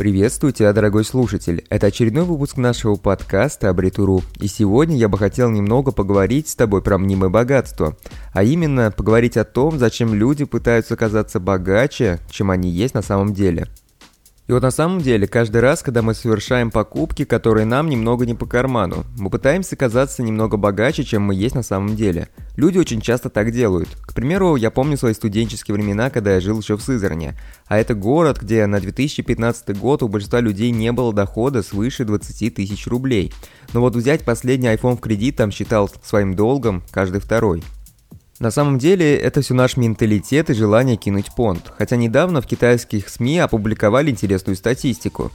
Приветствую тебя, дорогой слушатель. Это очередной выпуск нашего подкаста Абритуру. И сегодня я бы хотел немного поговорить с тобой про мнимое богатство. А именно, поговорить о том, зачем люди пытаются казаться богаче, чем они есть на самом деле. И вот на самом деле, каждый раз, когда мы совершаем покупки, которые нам немного не по карману, мы пытаемся казаться немного богаче, чем мы есть на самом деле. Люди очень часто так делают. К примеру, я помню свои студенческие времена, когда я жил еще в Сызране. А это город, где на 2015 год у большинства людей не было дохода свыше 20 тысяч рублей. Но вот взять последний iPhone в кредит там считал своим долгом каждый второй. На самом деле, это все наш менталитет и желание кинуть понт, хотя недавно в китайских СМИ опубликовали интересную статистику.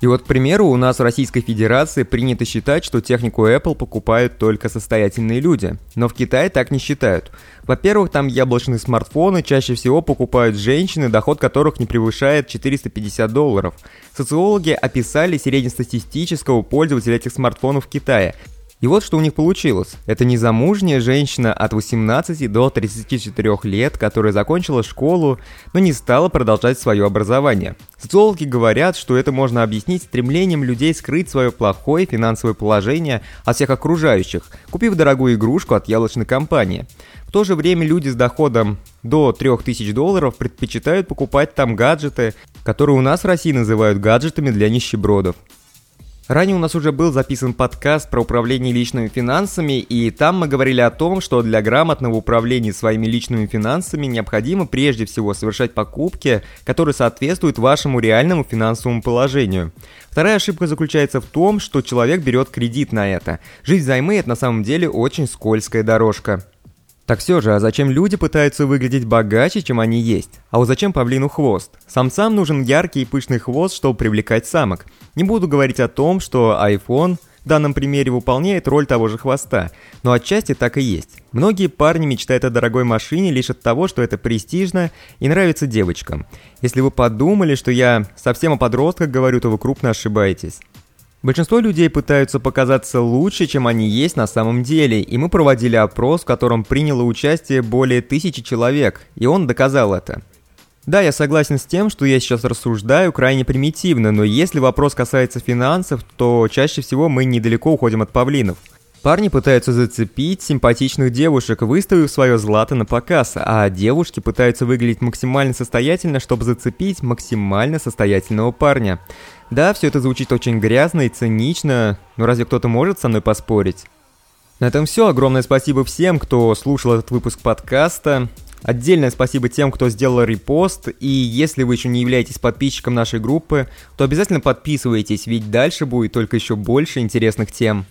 И вот, к примеру, у нас в Российской Федерации принято считать, что технику Apple покупают только состоятельные люди. Но в Китае так не считают. Во-первых, там яблочные смартфоны чаще всего покупают женщины, доход которых не превышает 450 долларов. Социологи описали среднестатистического пользователя этих смартфонов в Китае. И вот что у них получилось. Это незамужняя женщина от 18 до 34 лет, которая закончила школу, но не стала продолжать свое образование. Социологи говорят, что это можно объяснить стремлением людей скрыть свое плохое финансовое положение от всех окружающих, купив дорогую игрушку от яблочной компании. В то же время люди с доходом до 3000 долларов предпочитают покупать там гаджеты, которые у нас в России называют гаджетами для нищебродов. Ранее у нас уже был записан подкаст про управление личными финансами, и там мы говорили о том, что для грамотного управления своими личными финансами необходимо прежде всего совершать покупки, которые соответствуют вашему реальному финансовому положению. Вторая ошибка заключается в том, что человек берет кредит на это. Жить взаймы – это на самом деле очень скользкая дорожка. Так все же, а зачем люди пытаются выглядеть богаче, чем они есть? А вот зачем павлину хвост? Самцам нужен яркий и пышный хвост, чтобы привлекать самок. Не буду говорить о том, что iPhone в данном примере выполняет роль того же хвоста, но отчасти так и есть. Многие парни мечтают о дорогой машине лишь от того, что это престижно и нравится девочкам. Если вы подумали, что я совсем о подростках говорю, то вы крупно ошибаетесь. Большинство людей пытаются показаться лучше, чем они есть на самом деле, и мы проводили опрос, в котором приняло участие более тысячи человек, и он доказал это. Да, я согласен с тем, что я сейчас рассуждаю крайне примитивно, но если вопрос касается финансов, то чаще всего мы недалеко уходим от павлинов. Парни пытаются зацепить симпатичных девушек, выставив свое злато на показ, а девушки пытаются выглядеть максимально состоятельно, чтобы зацепить максимально состоятельного парня. Да, все это звучит очень грязно и цинично, но разве кто-то может со мной поспорить? На этом все. Огромное спасибо всем, кто слушал этот выпуск подкаста. Отдельное спасибо тем, кто сделал репост, и если вы еще не являетесь подписчиком нашей группы, то обязательно подписывайтесь, ведь дальше будет только еще больше интересных тем.